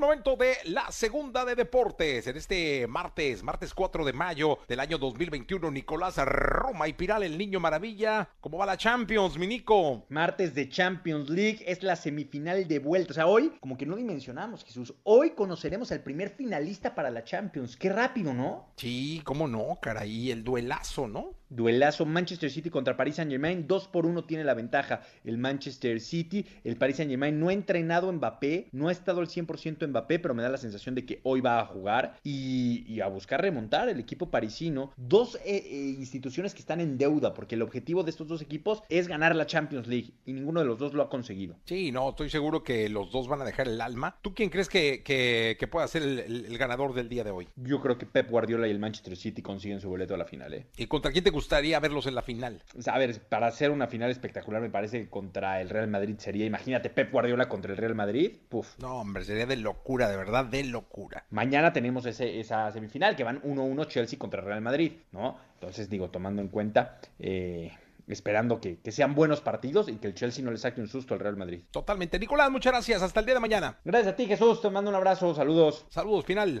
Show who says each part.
Speaker 1: El momento de la segunda de deportes. En este martes, martes 4 de mayo del año 2021, Nicolás Roma y Piral, el niño maravilla. ¿Cómo va la Champions, mi Nico?
Speaker 2: Martes de Champions League es la semifinal de vuelta. O sea, hoy, como que no dimensionamos, Jesús. Hoy conoceremos al primer finalista para la Champions. Qué rápido, ¿no?
Speaker 1: Sí, cómo no, caray. El duelazo, ¿no?
Speaker 2: Duelazo Manchester City contra Paris Saint Germain. 2 por 1 tiene la ventaja el Manchester City. El Paris Saint Germain no ha entrenado Mbappé. No ha estado al 100% Mbappé, pero me da la sensación de que hoy va a jugar y, y a buscar remontar el equipo parisino. Dos eh, eh, instituciones que están en deuda porque el objetivo de estos dos equipos es ganar la Champions League y ninguno de los dos lo ha conseguido.
Speaker 1: Sí, no, estoy seguro que los dos van a dejar el alma. ¿Tú quién crees que, que, que pueda ser el, el, el, ganador del día de hoy?
Speaker 2: Yo creo que Pep Guardiola y el Manchester City consiguen su boleto a la final. ¿eh?
Speaker 1: ¿Y contra quién te gustaría verlos en la final?
Speaker 2: A ver, para hacer una final espectacular me parece que contra el Real Madrid sería, imagínate, Pep Guardiola contra el Real Madrid. Puf.
Speaker 1: No, hombre, sería de locura, de verdad, de locura.
Speaker 2: Mañana tenemos ese, esa semifinal que van 1-1 Chelsea contra el Real Madrid, ¿no? Entonces, digo, tomando en cuenta... Eh esperando que, que, sean buenos partidos y que el Chelsea no le saque un susto al Real Madrid.
Speaker 1: Totalmente. Nicolás, muchas gracias. Hasta el día de mañana.
Speaker 2: Gracias a ti, Jesús. Te mando un abrazo. Saludos.
Speaker 1: Saludos, final.